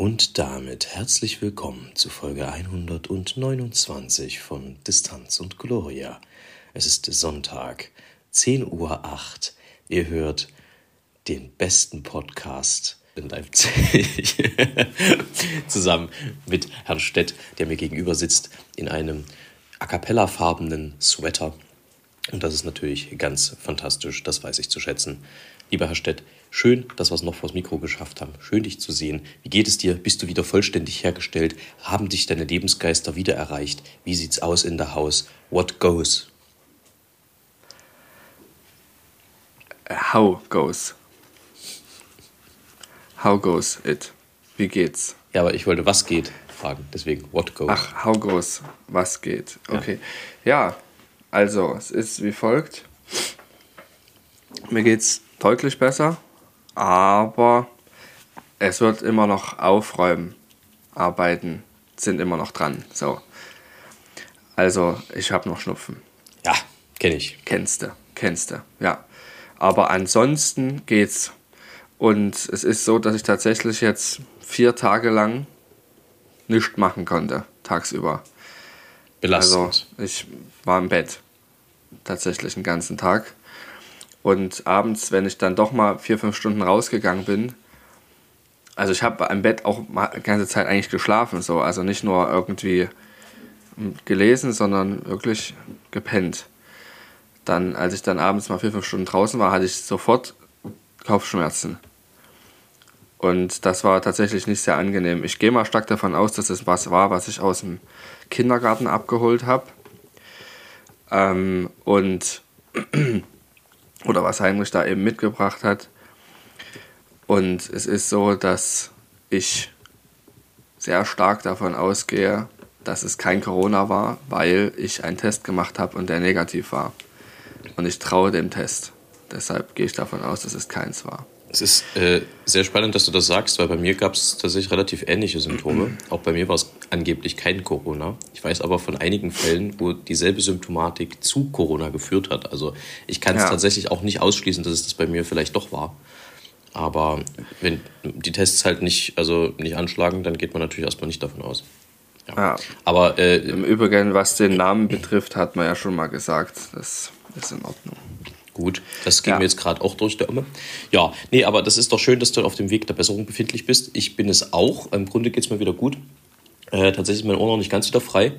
Und damit herzlich willkommen zu Folge 129 von Distanz und Gloria. Es ist Sonntag, 10.08 Uhr. Ihr hört den besten Podcast in Leipzig zusammen mit Herrn Stett, der mir gegenüber sitzt, in einem a cappella-farbenen Sweater. Und das ist natürlich ganz fantastisch, das weiß ich zu schätzen. Lieber Herr Stett, schön, dass wir es noch vors Mikro geschafft haben. Schön, dich zu sehen. Wie geht es dir? Bist du wieder vollständig hergestellt? Haben dich deine Lebensgeister wieder erreicht? Wie sieht's aus in der Haus? What goes? How goes? How goes it? Wie geht's? Ja, aber ich wollte, was geht, fragen. Deswegen, what goes? Ach, how goes? Was geht? Okay. Ja, also, es ist wie folgt. Mir geht's deutlich besser, aber es wird immer noch aufräumen. Arbeiten sind immer noch dran. So. Also, ich habe noch Schnupfen. Ja, kenne ich. Kennst du, kennst du, ja. Aber ansonsten geht's. Und es ist so, dass ich tatsächlich jetzt vier Tage lang nichts machen konnte, tagsüber. Belastend. Also, ich war im Bett. Tatsächlich den ganzen Tag. Und abends, wenn ich dann doch mal vier, fünf Stunden rausgegangen bin, also ich habe im Bett auch die ganze Zeit eigentlich geschlafen, so. Also nicht nur irgendwie gelesen, sondern wirklich gepennt. Dann, als ich dann abends mal vier, fünf Stunden draußen war, hatte ich sofort Kopfschmerzen. Und das war tatsächlich nicht sehr angenehm. Ich gehe mal stark davon aus, dass es was war, was ich aus dem Kindergarten abgeholt habe. Ähm, und oder was Heinrich da eben mitgebracht hat. Und es ist so, dass ich sehr stark davon ausgehe, dass es kein Corona war, weil ich einen Test gemacht habe und der negativ war. Und ich traue dem Test. Deshalb gehe ich davon aus, dass es keins war. Es ist äh, sehr spannend, dass du das sagst, weil bei mir gab es tatsächlich relativ ähnliche Symptome. Auch bei mir war es angeblich kein Corona. Ich weiß aber von einigen Fällen, wo dieselbe Symptomatik zu Corona geführt hat. Also ich kann es Ja. tatsächlich auch nicht ausschließen, dass es das bei mir vielleicht doch war. Aber wenn die Tests halt nicht, also nicht anschlagen, dann geht man natürlich erstmal nicht davon aus. Ja. Ja. Aber äh, Im Übrigen, was den Namen betrifft, hat man ja schon mal gesagt. Das ist in Ordnung. Gut, das ging Ja. mir jetzt gerade auch durch der Umme. Ja, nee, aber das ist doch schön, dass du auf dem Weg der Besserung befindlich bist. Ich bin es auch. Im Grunde geht es mir wieder gut. Äh, tatsächlich ist mein Ohr noch nicht ganz wieder frei.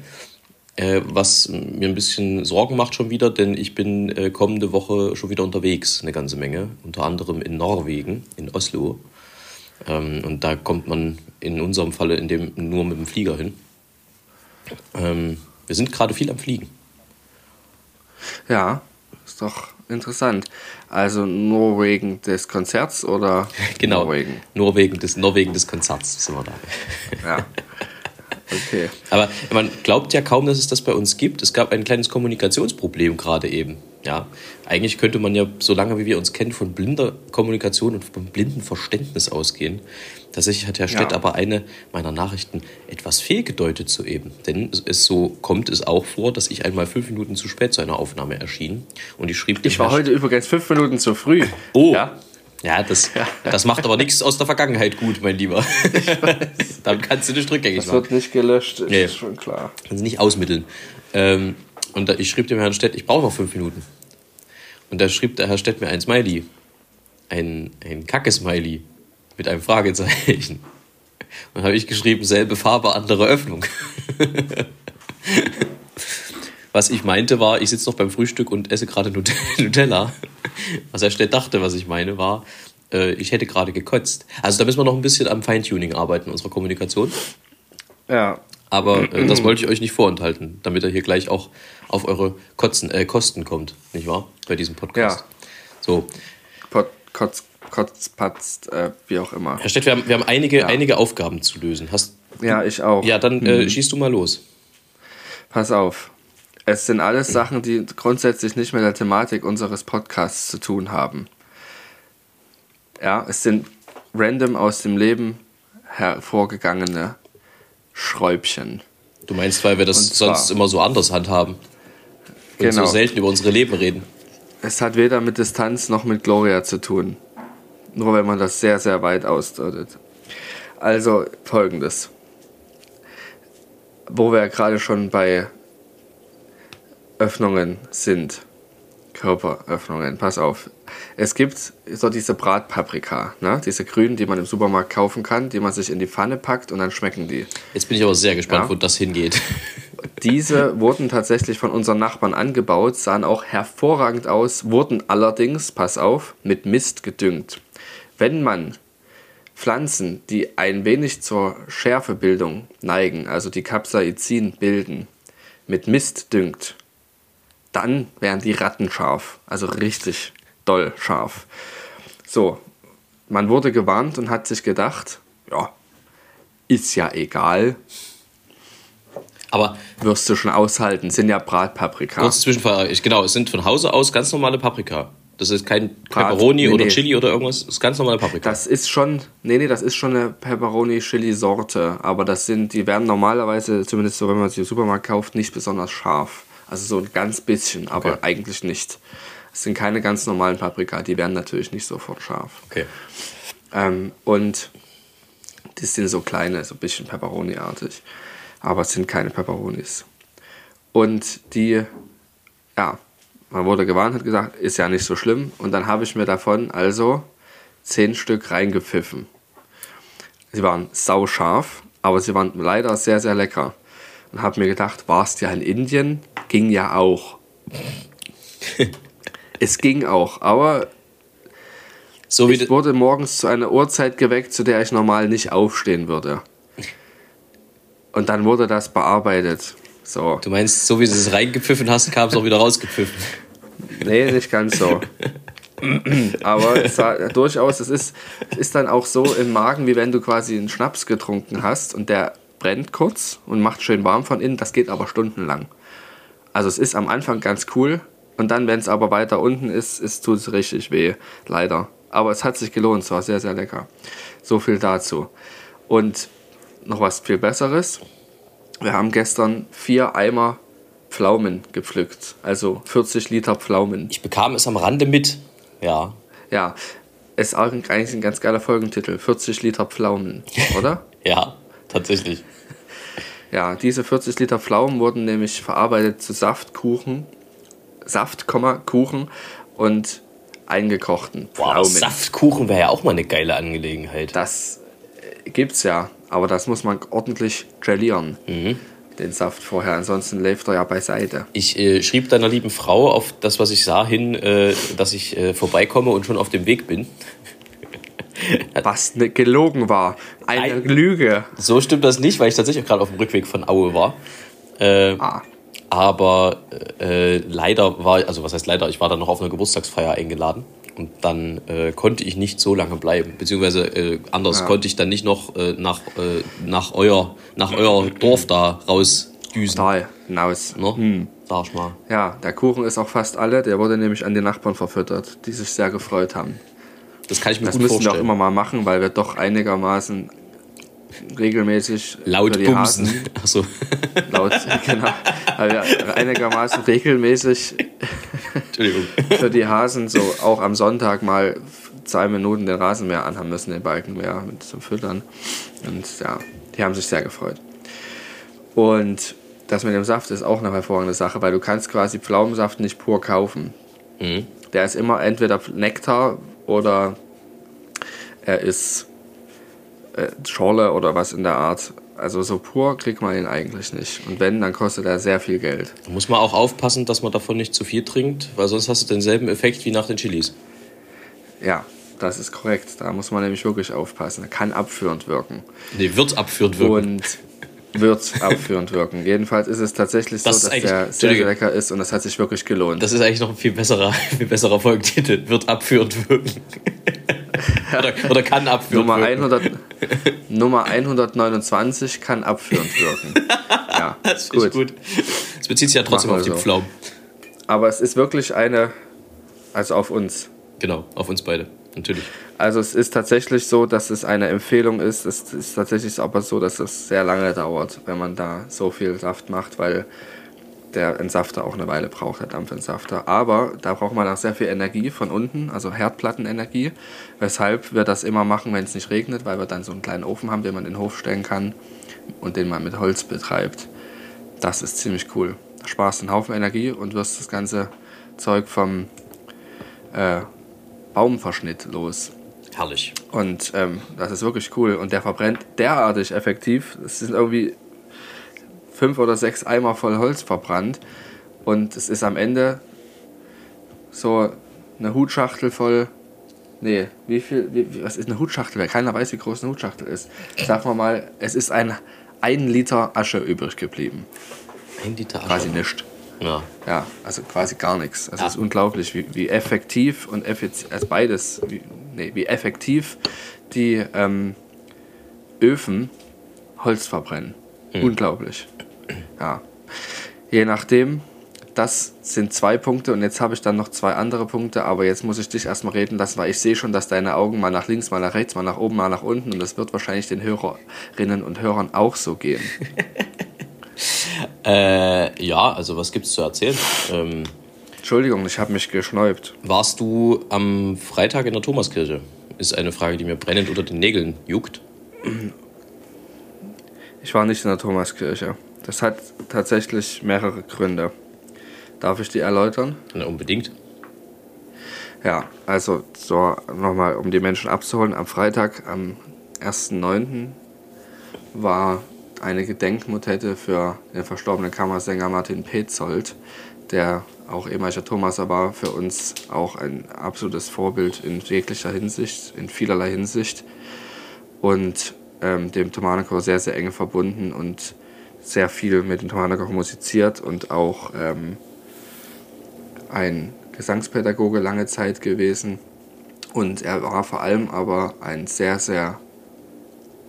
Äh, was mir ein bisschen Sorgen macht schon wieder, denn ich bin äh, kommende Woche schon wieder unterwegs, eine ganze Menge. Unter anderem in Norwegen, in Oslo. Ähm, und da kommt man in unserem Falle in dem, nur mit dem Flieger hin. Ähm, wir sind gerade viel am Fliegen. Ja, ist doch interessant. Also nur wegen des Konzerts oder Genau. Norwegen? Nur wegen des, nur wegen des Konzerts sind wir da. Ja. Okay. Aber man glaubt ja kaum, dass es das bei uns gibt. Es gab ein kleines Kommunikationsproblem gerade eben. Ja, eigentlich könnte man ja, solange wie wir uns kennen, von blinder Kommunikation und von blindem Verständnis ausgehen. Tatsächlich hat Herr Stett Ja. aber eine meiner Nachrichten etwas fehlgedeutet soeben. Denn es so kommt es auch vor, dass ich einmal fünf Minuten zu spät zu einer Aufnahme erschien. Und ich schrieb Ich war Herrn heute übrigens fünf Minuten zu früh. Oh. Ja? Ja, das, das macht aber nichts aus der Vergangenheit gut, mein Lieber. Damit kannst du nicht rückgängig Das machen. wird nicht gelöscht, ist Nee. schon klar. Kannst du nicht ausmitteln. Ähm, und da, ich schrieb dem Herrn Stett, ich brauche noch fünf Minuten. Und da schrieb der Herr Stett mir ein Smiley. Ein, ein Kacke-Smiley. Mit einem Fragezeichen. Und dann habe ich geschrieben, selbe Farbe, andere Öffnung. Was ich meinte war, ich sitze noch beim Frühstück und esse gerade Nut- Nutella. Was Herr Stett dachte, was ich meine, war, äh, ich hätte gerade gekotzt. Also da müssen wir noch ein bisschen am Feintuning arbeiten unserer Kommunikation. Ja. Aber äh, das wollte ich euch nicht vorenthalten, damit er hier gleich auch auf eure Kotzen, äh, Kosten kommt, nicht wahr? Bei diesem Podcast. Ja. So, Pod kotzt, kotzt patzt, äh, wie auch immer. Herr Stett, wir haben, wir haben einige, einige Aufgaben zu lösen. Hast, Ja, ich auch. ja, dann äh, schießt du mal los. Pass auf. Es sind alles Sachen, die grundsätzlich nicht mit der Thematik unseres Podcasts zu tun haben. Ja, es sind random aus dem Leben hervorgegangene Schräubchen. Du meinst, weil wir das Und zwar- sonst immer so anders handhaben. Und Genau. so selten über unsere Leben reden. Es hat weder mit Distanz noch mit Gloria zu tun. Nur wenn man das sehr, sehr weit ausdeutet. Also folgendes. Wo wir ja gerade schon bei Öffnungen sind. Körperöffnungen, pass auf. Es gibt so diese Bratpaprika, ne? diese grünen, die man im Supermarkt kaufen kann, die man sich in die Pfanne packt und dann schmecken die. Jetzt bin ich aber sehr gespannt, Ja. wo das hingeht. Diese wurden tatsächlich von unseren Nachbarn angebaut, sahen auch hervorragend aus, wurden allerdings, pass auf, mit Mist gedüngt. Wenn man Pflanzen, die ein wenig zur Schärfebildung neigen, also die Capsaicin bilden, mit Mist düngt, dann wären die Ratten scharf, also richtig doll scharf. So, man wurde gewarnt und hat sich gedacht, ja, ist ja egal, Aber wirst du schon aushalten, sind ja Bratpaprika. kurze Zwischenfrage. Genau, es sind von Hause aus ganz normale Paprika. Das ist kein Brat- Pepperoni nee, oder nee. Chili oder irgendwas. Das ist ganz normale Paprika. Das ist schon, nee, nee, das ist schon eine Pepperoni-Chili-Sorte, aber das sind, die werden normalerweise, zumindest so, wenn man sie im Supermarkt kauft, nicht besonders scharf. Also so ein ganz bisschen, aber Okay. eigentlich nicht. Es sind keine ganz normalen Paprika, die werden natürlich nicht sofort scharf. okay. Ähm, und die sind so kleine, so ein bisschen Pepperoni-artig. Aber es sind keine Pepperonis. Und die, ja, man wurde gewarnt, hat gesagt, ist ja nicht so schlimm. Und dann habe ich mir davon also zehn Stück reingepfiffen. Sie waren sauscharf, aber sie waren leider sehr, sehr lecker. Und habe mir gedacht, warst ja in Indien? Ging ja auch. es ging auch, aber So ich wurde morgens zu einer Uhrzeit geweckt, zu der ich normal nicht aufstehen würde. Und dann wurde das bearbeitet. So. du meinst, so wie du es reingepfiffen hast, kam es auch wieder rausgepfiffen. Nee, nicht ganz so. Aber es war durchaus, es ist, es ist dann auch so im Magen, wie wenn du quasi einen Schnaps getrunken hast und der brennt kurz und macht schön warm von innen. Das geht aber stundenlang. Also es ist am Anfang ganz cool und dann, wenn es aber weiter unten ist, ist tut es richtig weh. Leider. Aber es hat sich gelohnt, es war sehr, sehr lecker. So viel dazu. Und noch was viel Besseres. Wir haben gestern vier Eimer Pflaumen gepflückt. Also 40 Liter Pflaumen. Ich bekam es am Rande mit. Ja. Ja, ist auch ein- eigentlich ein ganz geiler Folgentitel. 40 Liter Pflaumen, oder? Ja, tatsächlich. Ja, diese 40 Liter Pflaumen wurden nämlich verarbeitet zu Saftkuchen, Saft, Kuchen und eingekochten Pflaumen. Saftkuchen wäre ja auch mal eine geile Angelegenheit. Das äh, gibt's ja, aber das muss man ordentlich gelieren. Mhm. Den Saft vorher, ansonsten läuft er ja beiseite. Ich äh, schrieb deiner lieben Frau auf das, was ich sah, hin, äh, dass ich äh, vorbeikomme und schon auf dem Weg bin. Was ne, gelogen war. Eine Ein- Lüge. So stimmt das nicht, weil ich tatsächlich auch gerade auf dem Rückweg von Aue war. Äh, Ah, aber äh, leider war, also was heißt leider, ich war dann noch auf einer Geburtstagsfeier eingeladen und dann äh, konnte ich nicht so lange bleiben. Beziehungsweise äh, anders Ja. konnte ich dann nicht noch äh, nach, äh, nach, euer, nach euer Dorf da rausdüsen. total. Hinaus. Ne? Sag ich mal. Ja, der Kuchen ist auch fast alle. Der wurde nämlich an die Nachbarn verfüttert, die sich sehr gefreut haben. Das kann ich mir Das gut müssen wir auch vorstellen. immer mal machen, weil wir doch einigermaßen regelmäßig Laut für die bumsen. Hasen, Achso. laut, genau, weil wir einigermaßen regelmäßig für die Hasen so auch am Sonntag mal zwei Minuten den Rasenmäher anhaben müssen, den Balkenmäher mit zum Füttern. Und ja, die haben sich sehr gefreut. Und das mit dem Saft ist auch eine hervorragende Sache, weil du kannst quasi Pflaumensaft nicht pur kaufen. Mhm. Der ist immer entweder Nektar oder er ist äh, Schorle oder was in der Art. Also so pur kriegt man ihn eigentlich nicht. Und wenn, dann kostet er sehr viel Geld. Da muss man auch aufpassen, dass man davon nicht zu viel trinkt, weil sonst hast du denselben Effekt wie nach den Chilis. Ja, das ist korrekt. Da muss man nämlich wirklich aufpassen. Er kann abführend wirken. Nee, wird abführend wirken. Und wird abführend wirken. Jedenfalls ist es tatsächlich Das so, dass der sehr, sehr lecker ist und das hat sich wirklich gelohnt. Das ist eigentlich noch ein viel besserer, viel besserer Folgetitel. Wird abführend wirken. oder, oder kann abführend Nummer, wirken. 100, Nummer 129 kann abführend wirken. Ja, Das ich gut. Es bezieht sich ja trotzdem auf die so. Pflaumen. Aber es ist wirklich eine, also auf uns. Genau, auf uns beide. Natürlich. Also es ist tatsächlich so, dass es eine Empfehlung ist. Es ist tatsächlich aber so, dass es sehr lange dauert, wenn man da so viel Saft macht, weil der Entsafter auch eine Weile braucht, der Dampfentsafter. Aber da braucht man auch sehr viel Energie von unten, also Herdplattenenergie, weshalb wir das immer machen, wenn es nicht regnet, weil wir dann so einen kleinen Ofen haben, den man in den Hof stellen kann und den man mit Holz betreibt. Das ist ziemlich cool. Da sparst einen Haufen Energie und wirst das ganze Zeug vom äh, Baumverschnitt los. Herrlich. Und ähm, das ist wirklich cool. Und der verbrennt derartig effektiv. Es sind irgendwie fünf oder sechs Eimer voll Holz verbrannt. Und es ist am Ende so eine Hutschachtel voll. Nee, wie viel, wie, was ist eine Hutschachtel? Keiner weiß, wie groß eine Hutschachtel ist. Sagen wir mal, es ist ein, ein Liter Asche übrig geblieben. Ein Liter Asche. Quasi nichts. Ja. Ja, also quasi gar nichts. Also Ja. es ist unglaublich, wie, wie effektiv und effizient, also beides, wie, nee, wie effektiv die ähm, Öfen Holz verbrennen. Unglaublich. Ja. Je nachdem, das sind zwei Punkte und jetzt habe ich dann noch zwei andere Punkte, aber jetzt muss ich dich erstmal reden lassen, weil ich sehe schon, dass deine Augen mal nach links, mal nach rechts, mal nach oben, mal nach unten und das wird wahrscheinlich den Hörerinnen und Hörern auch so gehen. Äh, ja, also was gibt's zu erzählen? Ähm, Entschuldigung, ich habe mich geschnäubt. warst du am Freitag in der Thomaskirche? Ist eine Frage, die mir brennend unter den Nägeln juckt. Ich war nicht in der Thomaskirche. Das hat tatsächlich mehrere Gründe. Darf ich die erläutern? Na, unbedingt. Ja, also so nochmal, um die Menschen abzuholen. Am Freitag, am 1.9. war eine Gedenkmotette für den verstorbenen Kammersänger Martin Petzold, der auch ehemaliger Thomaser war, für uns auch ein absolutes Vorbild in jeglicher Hinsicht, in vielerlei Hinsicht. Und ähm, dem Thomanerchor sehr, sehr eng verbunden und sehr viel mit dem Thomanerchor musiziert und auch ähm, ein Gesangspädagoge lange Zeit gewesen. Und er war vor allem aber ein sehr, sehr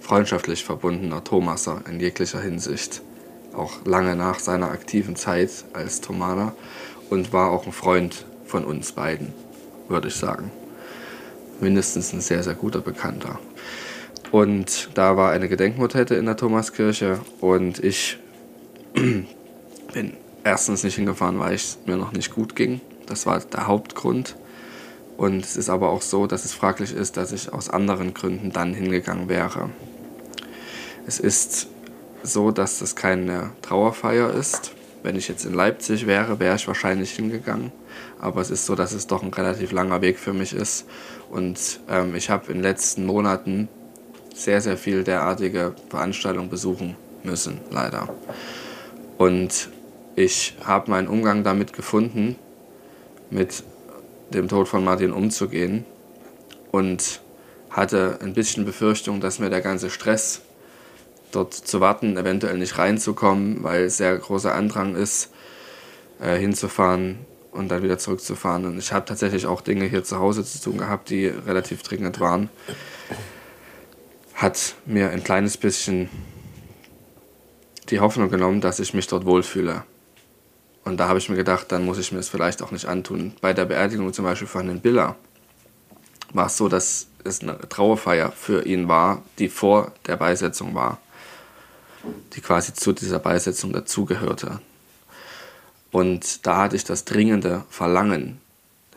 freundschaftlich verbundener Thomaser in jeglicher Hinsicht. Auch lange nach seiner aktiven Zeit als Thomaner und war auch ein Freund von uns beiden, würde ich sagen. Mindestens ein sehr, sehr guter Bekannter. Und da war eine Gedenkmotette in der Thomaskirche und ich bin erstens nicht hingefahren, weil es mir noch nicht gut ging. Das war der Hauptgrund. Und es ist aber auch so, dass es fraglich ist, dass ich aus anderen Gründen dann hingegangen wäre. Es ist so, dass das keine Trauerfeier ist. Wenn ich jetzt in Leipzig wäre, wäre ich wahrscheinlich hingegangen. Aber es ist so, dass es doch ein relativ langer Weg für mich ist. Und ähm, ich habe in den letzten Monaten sehr, sehr viel derartige Veranstaltungen besuchen müssen, leider. Und ich habe meinen Umgang damit gefunden, mit dem Tod von Martin umzugehen und hatte ein bisschen Befürchtung, dass mir der ganze Stress, dort zu warten, eventuell nicht reinzukommen, weil sehr großer Andrang ist, äh, hinzufahren und dann wieder zurückzufahren. Und ich habe tatsächlich auch Dinge hier zu Hause zu tun gehabt, die relativ dringend waren. Hat mir ein kleines bisschen die Hoffnung genommen, dass ich mich dort wohlfühle. Und da habe ich mir gedacht, dann muss ich mir es vielleicht auch nicht antun. Bei der Beerdigung zum Beispiel von Herrn Biller war es so, dass es eine Trauerfeier für ihn war, die vor der Beisetzung war, die quasi zu dieser Beisetzung dazugehörte. Und da hatte ich das dringende Verlangen,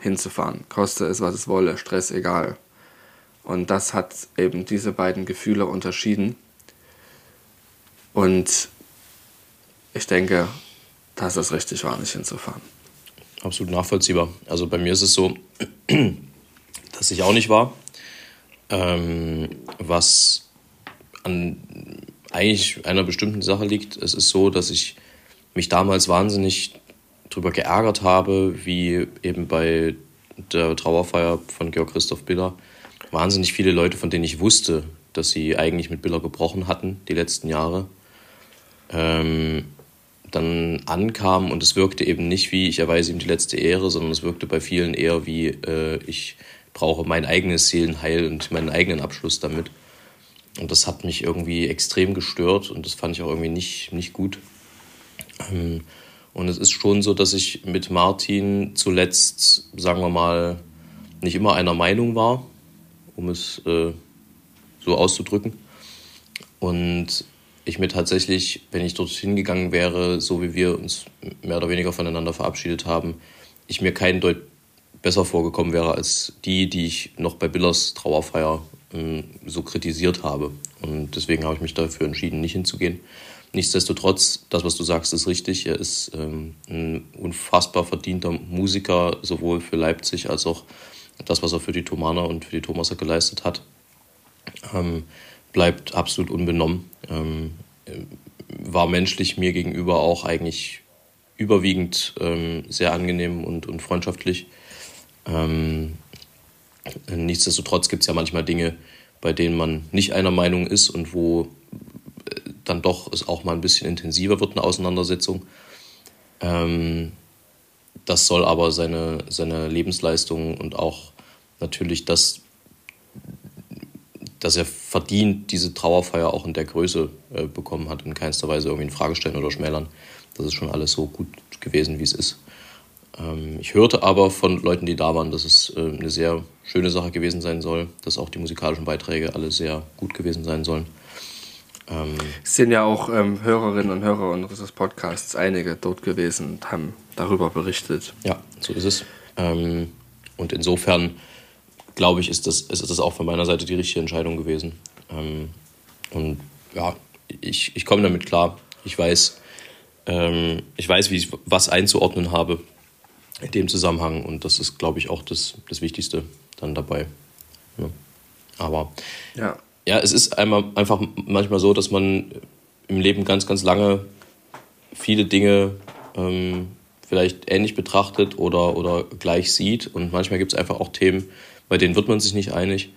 hinzufahren, koste es, was es wolle, Stress egal. Und das hat eben diese beiden Gefühle unterschieden. Und ich denke, dass es richtig war, nicht hinzufahren. Absolut nachvollziehbar. Also bei mir ist es so, dass ich auch nicht war. Ähm, was an eigentlich einer bestimmten Sache liegt. Es ist so, dass ich mich damals wahnsinnig darüber geärgert habe, wie eben bei der Trauerfeier von Georg Christoph Biller wahnsinnig viele Leute, von denen ich wusste, dass sie eigentlich mit Biller gebrochen hatten die letzten Jahre, ähm, dann ankam und es wirkte eben nicht wie, ich erweise ihm die letzte Ehre, sondern es wirkte bei vielen eher wie, äh, ich brauche mein eigenes Seelenheil und meinen eigenen Abschluss damit. Und das hat mich irgendwie extrem gestört und das fand ich auch irgendwie nicht, nicht gut. Ähm, und es ist schon so, dass ich mit Martin zuletzt, sagen wir mal, nicht immer einer Meinung war, um es äh, so auszudrücken. Und ich mir tatsächlich, wenn ich dorthin gegangen wäre, so wie wir uns mehr oder weniger voneinander verabschiedet haben, ich mir keinen Deut besser vorgekommen wäre als die, die ich noch bei Billers Trauerfeier ähm, so kritisiert habe. Und deswegen habe ich mich dafür entschieden, nicht hinzugehen. Nichtsdestotrotz, das, was du sagst, ist richtig. Er ist ähm, ein unfassbar verdienter Musiker, sowohl für Leipzig als auch das, was er für die Thomaner und für die Thomaser geleistet hat. Ähm, bleibt absolut unbenommen. Ähm, war menschlich mir gegenüber auch eigentlich überwiegend ähm, sehr angenehm und, und freundschaftlich. Ähm, nichtsdestotrotz gibt es ja manchmal Dinge, bei denen man nicht einer Meinung ist und wo dann doch es auch mal ein bisschen intensiver wird, eine Auseinandersetzung. Ähm, das soll aber seine, seine Lebensleistung und auch natürlich das, dass er verdient, diese Trauerfeier auch in der Größe äh, bekommen hat, in keinster Weise irgendwie in Frage stellen oder schmälern. Das ist schon alles so gut gewesen, wie es ist. Ähm, ich hörte aber von Leuten, die da waren, dass es äh, eine sehr schöne Sache gewesen sein soll, dass auch die musikalischen Beiträge alle sehr gut gewesen sein sollen. Ähm, es sind ja auch ähm, Hörerinnen und Hörer unseres Podcasts einige dort gewesen und haben darüber berichtet. Ja, so ist es. Ähm, und insofern glaube ich, ist das, ist das auch von meiner Seite die richtige Entscheidung gewesen. Ähm, und ja, ich, ich komme damit klar. Ich weiß, ähm, ich weiß, wie ich was einzuordnen habe in dem Zusammenhang und das ist, glaube ich, auch das, das Wichtigste dann dabei. Ja. Aber ja ja, es ist einmal einfach manchmal so, dass man im Leben ganz, ganz lange viele Dinge ähm, vielleicht ähnlich betrachtet oder, oder gleich sieht. Und manchmal gibt es einfach auch Themen, bei denen wird man sich nicht einig.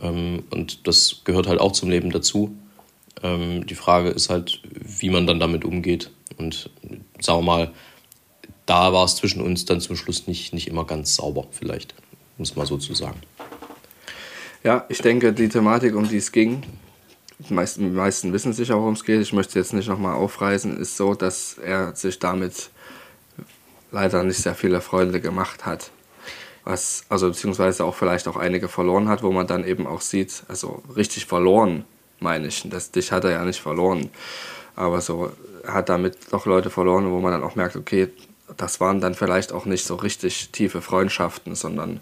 Ähm, und das gehört halt auch zum Leben dazu. Ähm, die Frage ist halt, wie man dann damit umgeht. Und sagen wir mal, da war es zwischen uns dann zum Schluss nicht, nicht immer ganz sauber, vielleicht, muss man so zu sagen. Ja, ich denke, die Thematik, um die es ging, die meisten, die meisten wissen sicher, worum es geht. Ich möchte jetzt nicht nochmal aufreißen, ist so, dass er sich damit leider nicht sehr viele Freunde gemacht hat. Was, also beziehungsweise auch vielleicht auch einige verloren hat, wo man dann eben auch sieht, also richtig verloren, meine ich. Das, dich hat er ja nicht verloren. Aber so, hat damit doch Leute verloren, wo man dann auch merkt, okay, das waren dann vielleicht auch nicht so richtig tiefe Freundschaften, sondern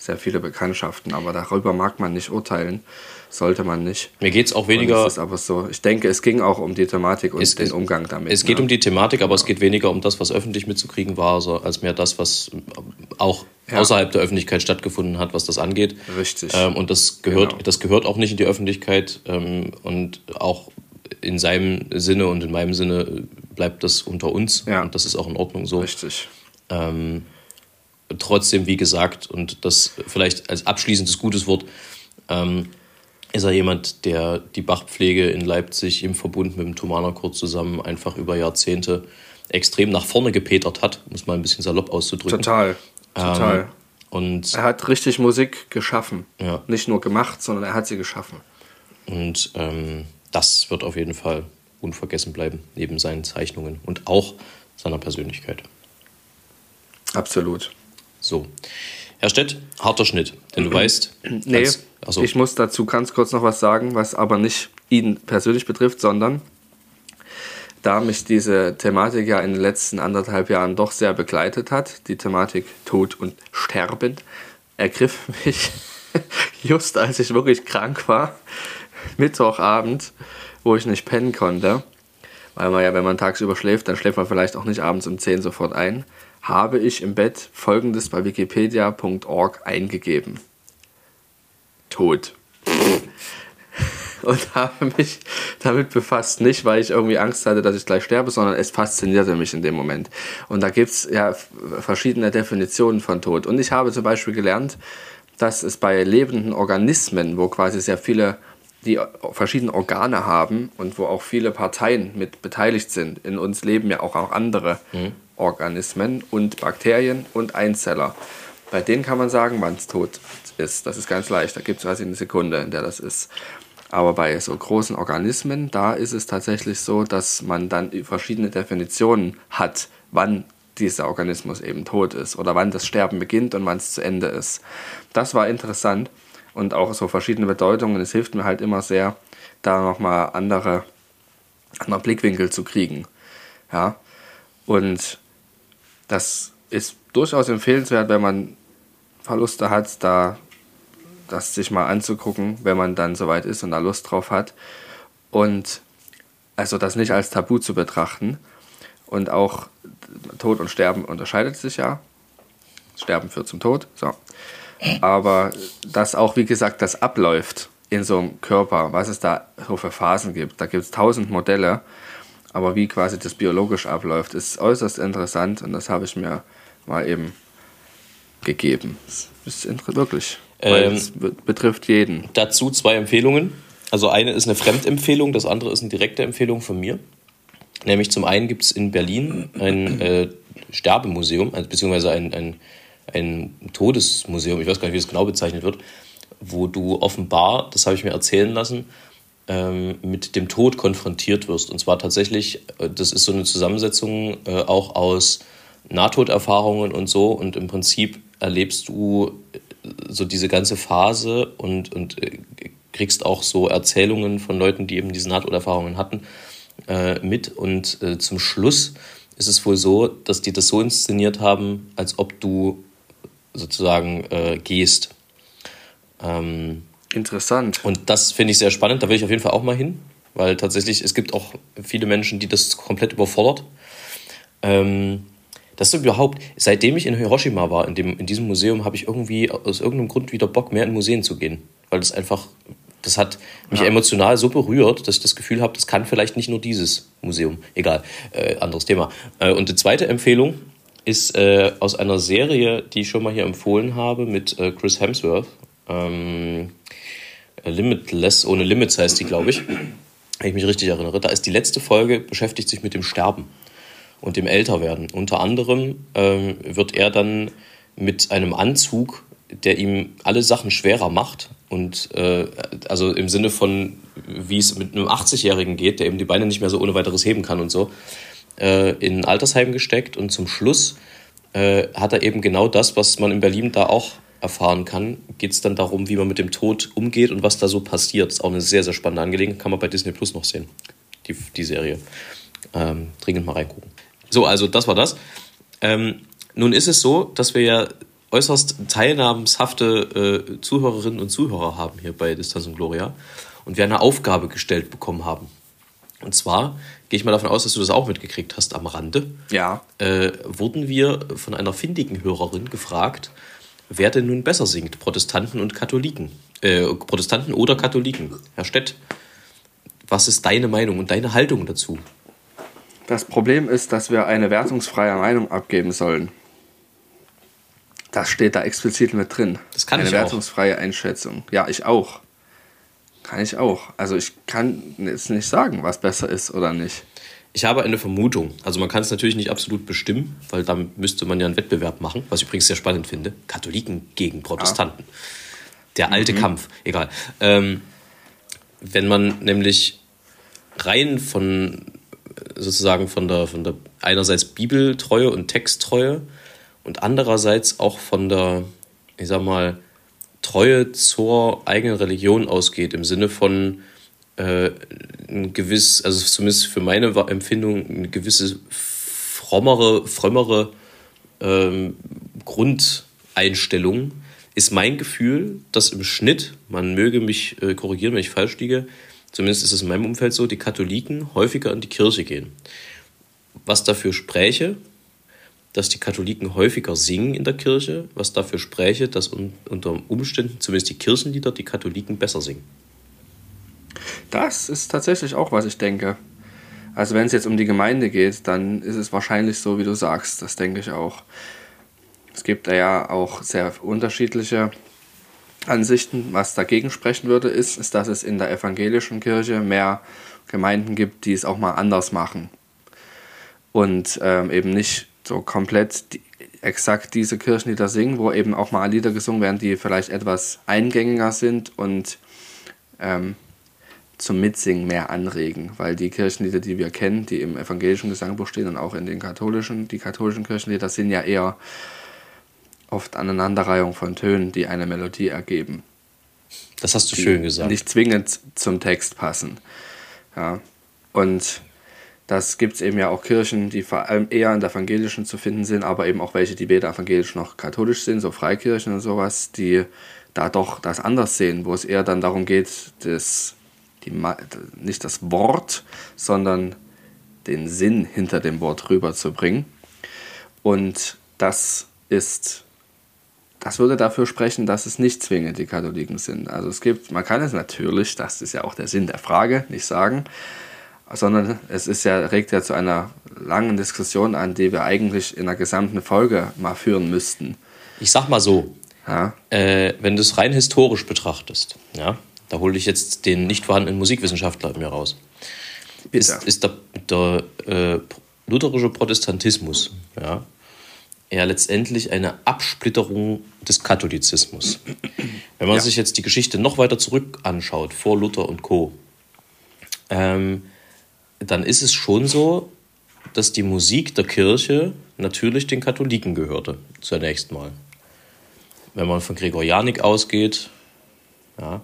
sehr viele Bekanntschaften, aber darüber mag man nicht urteilen, sollte man nicht. Mir geht es auch weniger. Es ist aber so. Ich denke, es ging auch um die Thematik und es, den Umgang damit. Es geht ne? um die Thematik, aber es geht weniger um das, was öffentlich mitzukriegen war, als mehr das, was auch ja. außerhalb der Öffentlichkeit stattgefunden hat, was das angeht. Richtig. Ähm, und das gehört, genau. das gehört auch nicht in die Öffentlichkeit ähm, und auch in seinem Sinne und in meinem Sinne bleibt das unter uns ja. und das ist auch in Ordnung so. Richtig. Ähm, trotzdem, wie gesagt, und das vielleicht als abschließendes gutes Wort, ähm, ist er jemand, der die Bachpflege in Leipzig im Verbund mit dem Thomaner zusammen einfach über Jahrzehnte extrem nach vorne gepetert hat, muss man ein bisschen salopp auszudrücken. Total, total. Ähm, und er hat richtig Musik geschaffen. Ja. Nicht nur gemacht, sondern er hat sie geschaffen. Und ähm, das wird auf jeden Fall unvergessen bleiben, neben seinen Zeichnungen und auch seiner Persönlichkeit. Absolut. So. Herr Stett, harter Schnitt, denn du weißt. Nee, als, ich muss dazu ganz kurz noch was sagen, was aber nicht ihn persönlich betrifft, sondern da mich diese Thematik ja in den letzten anderthalb Jahren doch sehr begleitet hat, die Thematik Tod und Sterben, ergriff mich just als ich wirklich krank war, Mittwochabend, wo ich nicht pennen konnte, weil man ja, wenn man tagsüber schläft, dann schläft man vielleicht auch nicht abends um 10 sofort ein habe ich im Bett folgendes bei wikipedia.org eingegeben. Tod. Und habe mich damit befasst, nicht weil ich irgendwie Angst hatte, dass ich gleich sterbe, sondern es faszinierte mich in dem Moment. Und da gibt es ja verschiedene Definitionen von Tod. Und ich habe zum Beispiel gelernt, dass es bei lebenden Organismen, wo quasi sehr viele die verschiedene Organe haben und wo auch viele Parteien mit beteiligt sind. In uns leben ja auch, auch andere mhm. Organismen und Bakterien und Einzeller. Bei denen kann man sagen, wann es tot ist. Das ist ganz leicht. Da gibt es quasi eine Sekunde, in der das ist. Aber bei so großen Organismen, da ist es tatsächlich so, dass man dann verschiedene Definitionen hat, wann dieser Organismus eben tot ist oder wann das Sterben beginnt und wann es zu Ende ist. Das war interessant und auch so verschiedene Bedeutungen. Es hilft mir halt immer sehr, da nochmal andere, andere Blickwinkel zu kriegen. Ja, und das ist durchaus empfehlenswert, wenn man Verluste hat, da das sich mal anzugucken, wenn man dann soweit ist und da Lust drauf hat. Und also das nicht als Tabu zu betrachten. Und auch Tod und Sterben unterscheidet sich ja. Sterben führt zum Tod. So aber dass auch, wie gesagt, das abläuft in so einem Körper, was es da so für Phasen gibt. Da gibt es tausend Modelle, aber wie quasi das biologisch abläuft, ist äußerst interessant und das habe ich mir mal eben gegeben. Das ist wirklich, ähm, es betrifft jeden. Dazu zwei Empfehlungen. Also eine ist eine Fremdempfehlung, das andere ist eine direkte Empfehlung von mir. Nämlich zum einen gibt es in Berlin ein äh, Sterbemuseum, also beziehungsweise ein, ein ein Todesmuseum, ich weiß gar nicht, wie es genau bezeichnet wird, wo du offenbar, das habe ich mir erzählen lassen, mit dem Tod konfrontiert wirst. Und zwar tatsächlich, äh, das ist so eine Zusammensetzung äh, auch aus Nahtoderfahrungen und so. Und im Prinzip erlebst du äh, so diese ganze Phase und, und kriegst auch so Erzählungen von Leuten, die eben diese Nahtoderfahrungen hatten, mit. Und zum Schluss ist es wohl so, dass die das so inszeniert haben, als ob du sozusagen äh, gehst. Ähm, Interessant. Und das finde ich sehr spannend. Da will ich auf jeden Fall auch mal hin, weil tatsächlich es gibt auch viele Menschen, die das komplett überfordert. Ähm, das ist überhaupt, seitdem ich in Hiroshima war, in, dem, in diesem Museum, habe ich irgendwie aus irgendeinem Grund wieder Bock, mehr in Museen zu gehen. Weil das einfach, das hat mich ja. emotional so berührt, dass ich das Gefühl habe, das kann vielleicht nicht nur dieses Museum. Egal, äh, anderes Thema. Äh, und die zweite Empfehlung ist äh, aus einer Serie, die ich schon mal hier empfohlen habe, mit äh, Chris Hemsworth. Ähm, Limitless, ohne Limits heißt die, glaube ich. Wenn ich mich richtig erinnere. Da ist die letzte Folge, beschäftigt sich mit dem Sterben und dem Älterwerden. Unter anderem ähm, wird er dann mit einem Anzug, der ihm alle Sachen schwerer macht. Und äh, also im Sinne von, wie es mit einem 80-Jährigen geht, der eben die Beine nicht mehr so ohne weiteres heben kann und so äh, in ein Altersheim gesteckt und zum Schluss äh, hat er eben genau das, was man in Berlin da auch erfahren kann. Geht es dann darum, wie man mit dem Tod umgeht und was da so passiert. Das ist auch eine sehr, sehr spannende Angelegenheit. Kann man bei Disney Plus noch sehen, die, die Serie. Ähm, dringend mal reingucken. So, also das war das. Ähm, nun ist es so, dass wir ja äußerst teilnahmshafte äh, Zuhörerinnen und Zuhörer haben hier bei Distanz und Gloria und wir eine Aufgabe gestellt bekommen haben. Und zwar gehe ich mal davon aus, dass du das auch mitgekriegt hast am Rande. Ja. Äh, wurden wir von einer findigen Hörerin gefragt, wer denn nun besser singt, Protestanten und Katholiken. Äh, Protestanten oder Katholiken. Herr Stett, was ist deine Meinung und deine Haltung dazu? Das Problem ist, dass wir eine wertungsfreie Meinung abgeben sollen. Das steht da explizit mit drin. Das kann eine ich auch. Eine wertungsfreie Einschätzung. Ja, ich auch. Kann ich auch. Also ich kann jetzt nicht sagen, was besser ist oder nicht. Ich habe eine Vermutung. Also man kann es natürlich nicht absolut bestimmen, weil dann müsste man ja einen Wettbewerb machen, was ich übrigens sehr spannend finde. Katholiken gegen Protestanten. Ja. Der alte mhm. Kampf. Egal. Ähm, wenn man nämlich rein von sozusagen von der, von der einerseits Bibeltreue und Texttreue und andererseits auch von der, ich sag mal, Treue zur eigenen Religion ausgeht, im Sinne von äh, ein gewiss, also zumindest für meine Empfindung, eine gewisse frommere, frömmere ähm, Grundeinstellung, ist mein Gefühl, dass im Schnitt, man möge mich äh, korrigieren, wenn ich falsch liege, zumindest ist es in meinem Umfeld so, die Katholiken häufiger in die Kirche gehen. Was dafür spräche, dass die Katholiken häufiger singen in der Kirche, was dafür spräche, dass un unter Umständen zumindest die Kirchenlieder die Katholiken besser singen. Das ist tatsächlich auch, was ich denke. Also wenn es jetzt um die Gemeinde geht, dann ist es wahrscheinlich so, wie du sagst. Das denke ich auch. Es gibt ja auch sehr unterschiedliche Ansichten. Was dagegen sprechen würde, ist, ist, dass es in der evangelischen Kirche mehr Gemeinden gibt, die es auch mal anders machen. Und ähm, eben nicht so komplett die, exakt diese Kirchenlieder singen, wo eben auch mal Lieder gesungen werden, die vielleicht etwas eingängiger sind und ähm, zum Mitsingen mehr anregen, weil die Kirchenlieder, die wir kennen, die im evangelischen Gesangbuch stehen und auch in den katholischen, die katholischen Kirchenlieder sind ja eher oft Aneinanderreihung von Tönen, die eine Melodie ergeben. Das hast du schön gesagt. Nicht zwingend zum Text passen. Ja. Und das gibt es eben ja auch Kirchen, die vor allem eher in der evangelischen zu finden sind, aber eben auch welche, die weder evangelisch noch katholisch sind, so Freikirchen und sowas, die da doch das anders sehen, wo es eher dann darum geht, das, die, nicht das Wort, sondern den Sinn hinter dem Wort rüberzubringen. Und das ist das würde dafür sprechen, dass es nicht zwingend die Katholiken sind. Also es gibt, man kann es natürlich, das ist ja auch der Sinn der Frage, nicht sagen, sondern es ist ja, regt ja zu einer langen Diskussion an, die wir eigentlich in der gesamten Folge mal führen müssten. Ich sag mal so, ja? äh, wenn du es rein historisch betrachtest, ja, da hole ich jetzt den nicht vorhandenen Musikwissenschaftler in mir raus, Bitte. ist, ist der, der äh, lutherische Protestantismus, ja, ja letztendlich eine Absplitterung des Katholizismus. Wenn man ja. sich jetzt die Geschichte noch weiter zurück anschaut, vor Luther und Co., ähm, dann ist es schon so, dass die Musik der Kirche natürlich den Katholiken gehörte, zunächst mal. Wenn man von Gregorianik ausgeht, ja,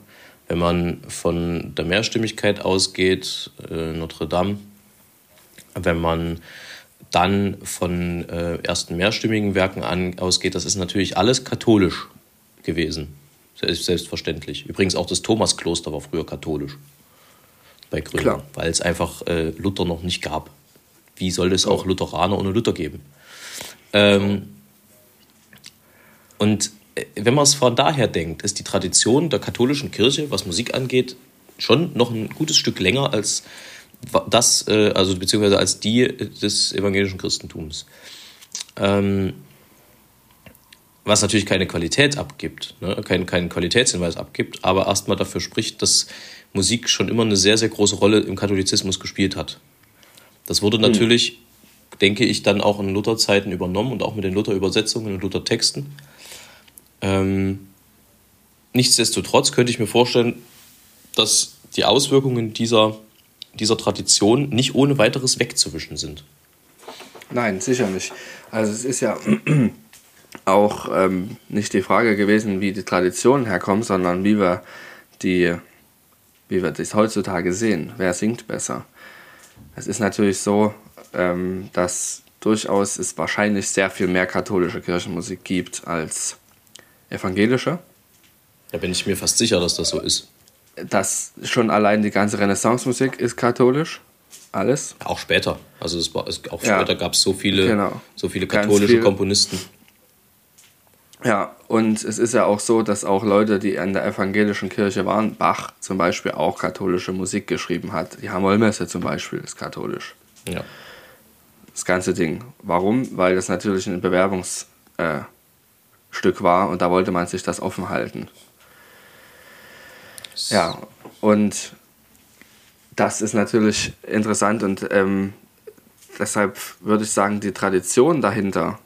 wenn man von der Mehrstimmigkeit ausgeht, äh, Notre Dame, wenn man dann von äh, ersten mehrstimmigen Werken an, ausgeht, das ist natürlich alles katholisch gewesen. Selbstverständlich. Übrigens auch das Thomaskloster war früher katholisch bei Gründung, weil es einfach äh, Luther noch nicht gab. Wie soll es auch Lutheraner ohne Luther geben? Ähm, und wenn man es von daher denkt, ist die Tradition der katholischen Kirche, was Musik angeht, schon noch ein gutes Stück länger als das, äh, also beziehungsweise als die des evangelischen Christentums. Ähm, was natürlich keine Qualität abgibt, ne? keinen, keinen Qualitätshinweis abgibt, aber erstmal dafür spricht, dass Musik schon immer eine sehr, sehr große Rolle im Katholizismus gespielt hat. Das wurde hm. natürlich, mhm. denke ich, dann auch in Lutherzeiten übernommen und auch mit den Luther-Übersetzungen und Luther-Texten. Ähm, nichtsdestotrotz könnte ich mir vorstellen, dass die Auswirkungen dieser dieser Tradition nicht ohne weiteres wegzuwischen sind. Nein, sicher nicht. Also es ist ja auch ähm, nicht die Frage gewesen, wie die Tradition herkommt, sondern wie wir die, wie wir das heutzutage sehen. Wer singt besser? Es ist natürlich so, ähm, dass durchaus es wahrscheinlich sehr viel mehr katholische Kirchenmusik gibt als evangelische. Da bin ich mir fast sicher, dass das so ist dass schon allein die ganze Renaissance-Musik ist katholisch. Alles. Auch später. Also es war, es, auch später ja, gab es so viele, genau. so viele katholische viel. Komponisten. Ja, und es ist ja auch so, dass auch Leute, die in der evangelischen Kirche waren, Bach zum Beispiel auch katholische Musik geschrieben hat. Die Hamollmesse zum Beispiel ist katholisch. Ja. Das ganze Ding. Warum? Weil das natürlich ein Bewerbungsstück äh, war und da wollte man sich das offen halten. Ja, und das ist natürlich interessant und ähm, deshalb würde ich sagen, die Tradition dahinter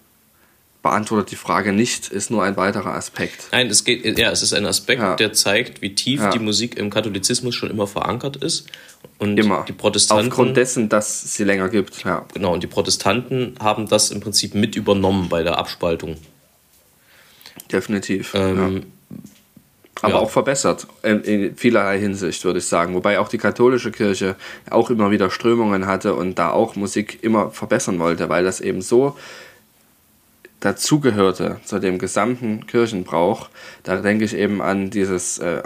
beantwortet die Frage nicht, ist nur ein weiterer Aspekt. Nein, es geht, ja, es ist ein Aspekt, ja. der zeigt, wie tief ja. die Musik im Katholizismus schon immer verankert ist. Und immer. die Protestanten. Aufgrund dessen, dass es sie länger gibt, ja. Genau, und die Protestanten haben das im Prinzip mit übernommen bei der Abspaltung. Definitiv. Ähm, aber ja. auch verbessert in, in, vielerlei Hinsicht, würde ich sagen. Wobei auch die katholische Kirche auch immer wieder Strömungen hatte und da auch Musik immer verbessern wollte, weil das eben so dazugehörte zu dem gesamten Kirchenbrauch. Da denke ich eben an dieses, äh,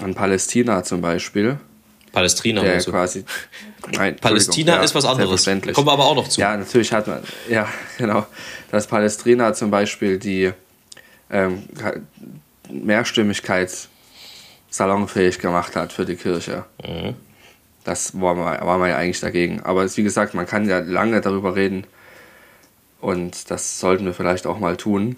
an Palästina zum Beispiel. Palästina, der also. quasi. Nein, Palästina ja, ist was anderes. Kommen wir aber auch noch zu. Ja, natürlich hat man, ja, genau. Dass Palästina zum Beispiel die ähm, Mehrstimmigkeit salonfähig gemacht hat für die Kirche. Mhm. Das war man, war man ja eigentlich dagegen. Aber wie gesagt, man kann ja lange darüber reden und das sollten wir vielleicht auch mal tun.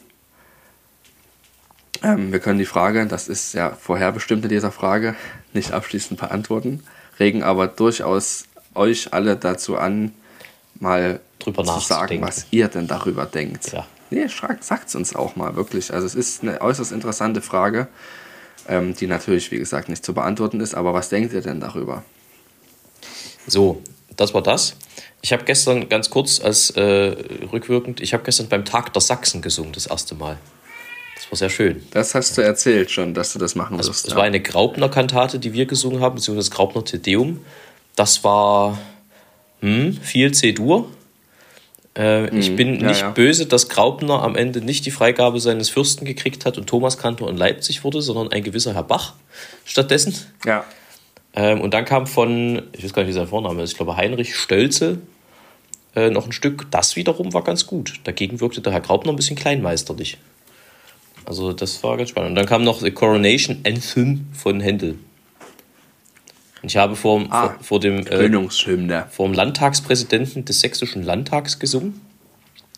Ähm, wir können die Frage, das ist ja vorherbestimmt in dieser Frage, nicht abschließend beantworten, regen aber durchaus euch alle dazu an, mal Drüber zu sagen, nachzudenken. was ihr denn darüber denkt. Ja. Nee, sagt es uns auch mal, wirklich. Also es ist eine äußerst interessante Frage, ähm, die natürlich, wie gesagt, nicht zu beantworten ist, aber was denkt ihr denn darüber? So, das war das. Ich habe gestern ganz kurz als äh, rückwirkend, ich habe gestern beim Tag der Sachsen gesungen, das erste Mal. Das war sehr schön. Das hast du erzählt schon, dass du das machen Also, wirst. es ja. war eine Graupner-Kantate, die wir gesungen haben, beziehungsweise das Graupner Tedeum. Das war hm, viel C-Dur. Äh, ich bin Hm, ja, nicht ja. böse, dass Graupner am Ende nicht die Freigabe seines Fürsten gekriegt hat und Thomas Kantor in Leipzig wurde, sondern ein gewisser Herr Bach stattdessen. ja, Ähm, und dann kam von, ich weiß gar nicht, wie sein Vorname ist, ich glaube Heinrich Stölze äh, noch ein Stück. Das wiederum war ganz gut. Dagegen wirkte der Herr Graupner ein bisschen kleinmeisterlich. Also das war ganz spannend. Und dann kam noch The Coronation Anthem von Händel. Und ich habe vor, Ah, vor, vor, dem, äh, vor dem Landtagspräsidenten des sächsischen Landtags gesungen.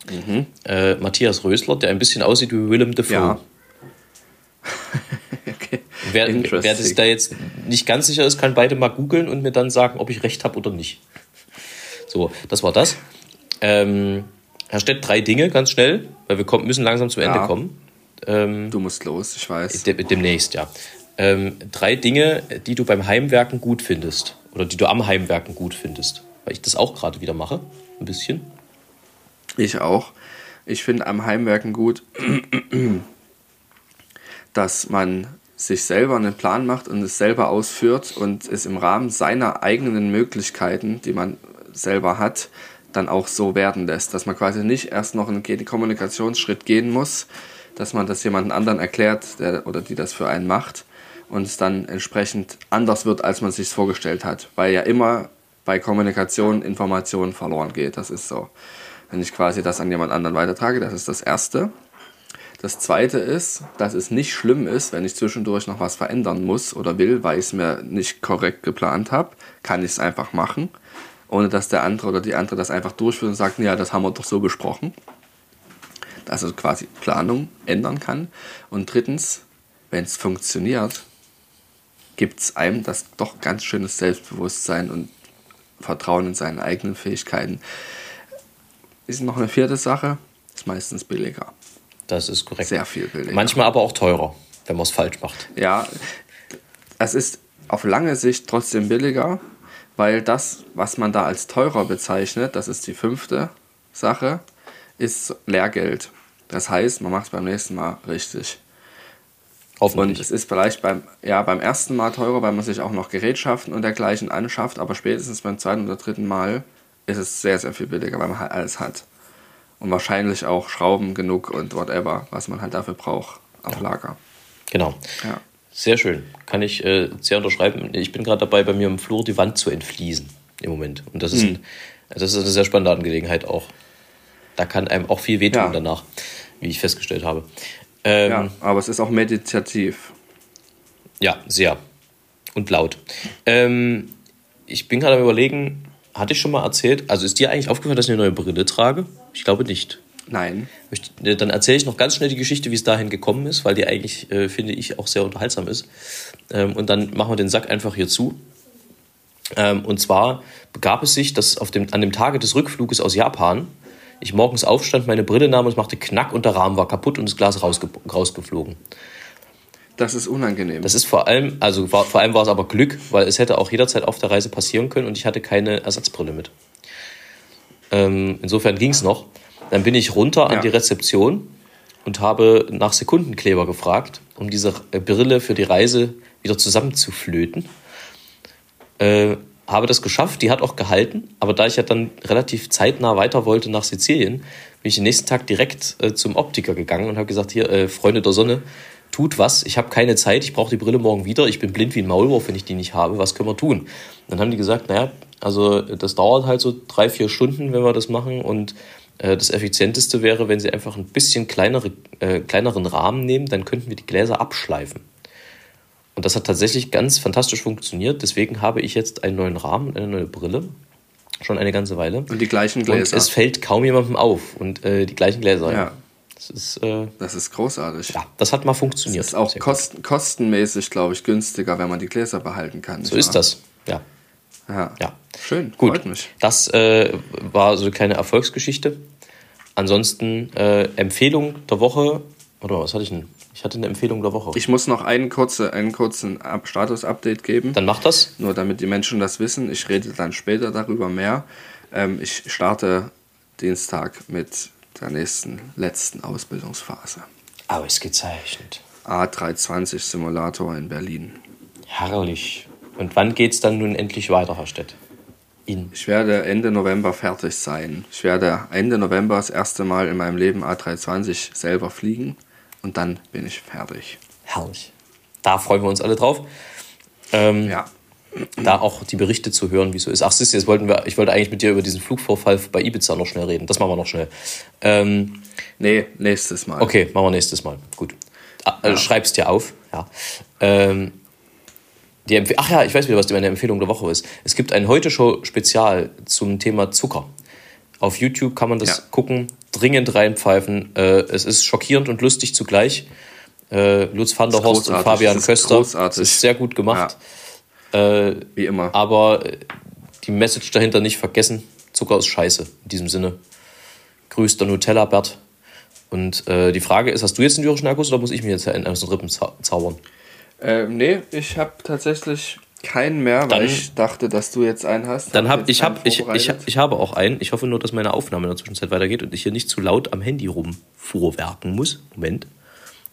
Mhm. Äh, Matthias Rösler, der ein bisschen aussieht wie Willem Dafoe. Ja. okay. Wer, wer sich da jetzt nicht ganz sicher ist, kann beide mal googeln und mir dann sagen, ob ich recht habe oder nicht. So, das war das. Ähm, Herr Stett, drei Dinge ganz schnell, weil wir kommen, müssen langsam zum Ende Ja. kommen. Ähm, Du musst los, ich weiß. de demnächst, ja. Ähm, drei Dinge, die du beim Heimwerken gut findest oder die du am Heimwerken gut findest. Weil ich das auch gerade wieder mache, ein bisschen. Ich auch. Ich finde am Heimwerken gut, dass man sich selber einen Plan macht und es selber ausführt und es im Rahmen seiner eigenen Möglichkeiten, die man selber hat, dann auch so werden lässt. Dass man quasi nicht erst noch einen Kommunikationsschritt gehen muss, dass man das jemandem anderen erklärt der, oder die das für einen macht und es dann entsprechend anders wird, als man sich vorgestellt hat. Weil ja immer bei Kommunikation Information verloren geht. Das ist so. Wenn ich quasi das an jemand anderen weitertrage, das ist das Erste. Das Zweite ist, dass es nicht schlimm ist, wenn ich zwischendurch noch was verändern muss oder will, weil ich es mir nicht korrekt geplant habe, kann ich es einfach machen, ohne dass der andere oder die andere das einfach durchführt und sagt, ja, das haben wir doch so besprochen. Es quasi Planung ändern kann. Und drittens, wenn es funktioniert, gibt es einem das doch ganz schönes Selbstbewusstsein und Vertrauen in seine eigenen Fähigkeiten. Ist noch eine vierte Sache, ist meistens billiger. Das ist korrekt. Sehr viel billiger. Manchmal aber auch teurer, wenn man es falsch macht. Ja, es ist auf lange Sicht trotzdem billiger, weil das, was man da als teurer bezeichnet, das ist die fünfte Sache, ist Lehrgeld. Das heißt, man macht es beim nächsten Mal richtig. Und es ist vielleicht beim, ja, beim ersten Mal teurer, weil man sich auch noch Gerätschaften und dergleichen anschafft, aber spätestens beim zweiten oder dritten Mal ist es sehr, sehr viel billiger, weil man halt alles hat. Und wahrscheinlich auch Schrauben genug und whatever, was man halt dafür braucht, auf Lager. Genau. Ja. Sehr schön. Kann ich äh, sehr unterschreiben. Ich bin gerade dabei, bei mir im Flur die Wand zu entfliesen im Moment. Und das ist, Hm. ein, das ist eine sehr spannende Angelegenheit auch. Da kann einem auch viel wehtun Ja. danach, wie ich festgestellt habe. Ähm, Ja, aber es ist auch meditativ. Ja, sehr. Und laut. Ähm, ich bin gerade am überlegen, hatte ich schon mal erzählt, also ist dir eigentlich aufgefallen, dass ich eine neue Brille trage? Ich glaube nicht. Nein. Äh, Dann erzähle ich noch ganz schnell die Geschichte, wie es dahin gekommen ist, weil die eigentlich, äh, finde ich, auch sehr unterhaltsam ist. Ähm, und dann machen wir den Sack einfach hier zu. Ähm, und zwar begab es sich, dass auf dem, an dem Tage des Rückfluges aus Japan ich morgens aufstand, meine Brille nahm und es machte Knack und der Rahmen war kaputt und das Glas rausge rausgeflogen. Das ist unangenehm. Das ist vor allem, also war, vor allem war es aber Glück, weil es hätte auch jederzeit auf der Reise passieren können und ich hatte keine Ersatzbrille mit. Ähm, insofern ging es noch. Dann bin ich runter an Ja. die Rezeption und habe nach Sekundenkleber gefragt, um diese äh, Brille für die Reise wieder zusammenzuflöten. Äh, habe das geschafft, die hat auch gehalten, aber da ich ja dann relativ zeitnah weiter wollte nach Sizilien, bin ich den nächsten Tag direkt äh, zum Optiker gegangen und habe gesagt, hier, äh, Freunde der Sonne, tut was, ich habe keine Zeit, ich brauche die Brille morgen wieder, ich bin blind wie ein Maulwurf, wenn ich die nicht habe, was können wir tun? Dann haben die gesagt, naja, also das dauert halt so drei, vier Stunden, wenn wir das machen und äh, das Effizienteste wäre, wenn sie einfach ein bisschen kleinere, äh, kleineren Rahmen nehmen, dann könnten wir die Gläser abschleifen. Und das hat tatsächlich ganz fantastisch funktioniert. Deswegen habe ich jetzt einen neuen Rahmen, eine neue Brille. Schon eine ganze Weile. Und die gleichen Und Gläser. es fällt kaum jemandem auf. Und äh, die gleichen Gläser. ja. Das ist, äh, Das ist großartig. ja, das hat mal funktioniert. Ist auch kosten, kostenmäßig, glaube ich, günstiger, wenn man die Gläser behalten kann. So ist das. Ja. Ja. Ja. Schön, Gut. freut mich. Das äh, war so eine kleine Erfolgsgeschichte. Ansonsten äh, Empfehlung der Woche. Warte mal, was hatte ich denn? Ich hatte eine Empfehlung der Woche. Ich muss noch einen, kurze, einen kurzen Status-Update geben. Dann mach das. Nur damit die Menschen das wissen. Ich rede dann später darüber mehr. Ähm, ich starte Dienstag mit der nächsten, letzten Ausbildungsphase. Ausgezeichnet. A320 Simulator in Berlin. Herrlich. Und wann geht's dann nun endlich weiter, Herr Stett? In. Ich werde Ende November fertig sein. Ich werde Ende November das erste Mal in meinem Leben A320 selber fliegen und dann bin ich fertig. Herrlich. Da freuen wir uns alle drauf. Ähm, Ja, Da auch die Berichte zu hören, wie es so ist. Ach, siehst du, jetzt wollten wir, ich wollte eigentlich mit dir über diesen Flugvorfall bei Ibiza noch schnell reden. Das machen wir noch schnell. Ähm, nee, nächstes Mal. Okay, machen wir nächstes Mal. Gut. Ah, äh, Schreib's dir auf. Ja. Ähm, die Empf Ach ja, ich weiß wieder, was meine Empfehlung der Woche ist. Es gibt ein Heute-Show-Spezial zum Thema Zucker. Auf YouTube kann man das Ja. gucken, dringend reinpfeifen. Äh, es ist schockierend und lustig zugleich. Äh, Lutz van der Horst und Fabian Köster. großartig. Ist sehr gut gemacht. Äh, Wie immer. aber äh, die Message dahinter nicht vergessen. Zucker ist scheiße. In diesem Sinne. Grüßt der Nutella, Bert. Und äh, die Frage ist, hast du jetzt einen lyrischen Akkus oder muss ich mir jetzt einen aus den Rippen zau zaubern? Ähm, nee, ich habe tatsächlich keinen mehr, weil Dann- ich dachte, dass du jetzt einen hast. Dann jetzt ich, hab, ich, ich, ich habe auch einen. Ich hoffe nur, dass meine Aufnahme in der Zwischenzeit weitergeht und ich hier nicht zu laut am Handy rumfuhrwerken muss. Moment.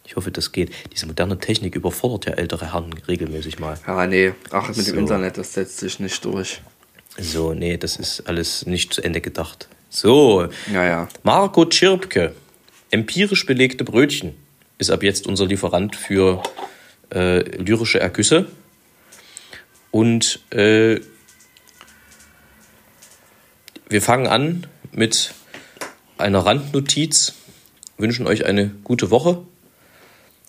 Ich hoffe, das geht. Diese moderne Technik überfordert ja ältere Herren regelmäßig mal. Ja, nee, ach, mit So. dem Internet, das setzt sich nicht durch. So, nee, das ist alles nicht zu Ende gedacht. So, Ja, ja. Marco Tschirpke, empirisch belegte Brötchen, ist ab jetzt unser Lieferant für äh, lyrische Ergüsse. Und äh, wir fangen an mit einer Randnotiz, wünschen euch eine gute Woche.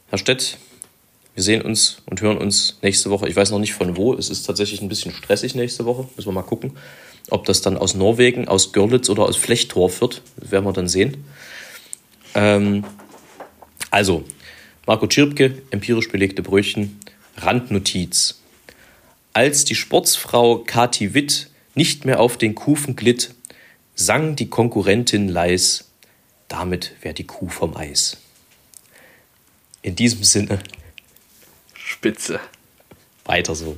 Herr Stett, wir sehen uns und hören uns nächste Woche. Ich weiß noch nicht von wo. Es ist tatsächlich ein bisschen stressig nächste Woche. Müssen wir mal gucken, ob das dann aus Norwegen, aus Görlitz oder aus Flechtorf wird. Das werden wir dann sehen. Ähm, also, Marco Tschirpke, empirisch belegte Brötchen, Randnotiz. Als die Sportsfrau Kati Witt nicht mehr auf den Kufen glitt, sang die Konkurrentin leis, damit wär die Kuh vom Eis. In diesem Sinne, Spitze. weiter so.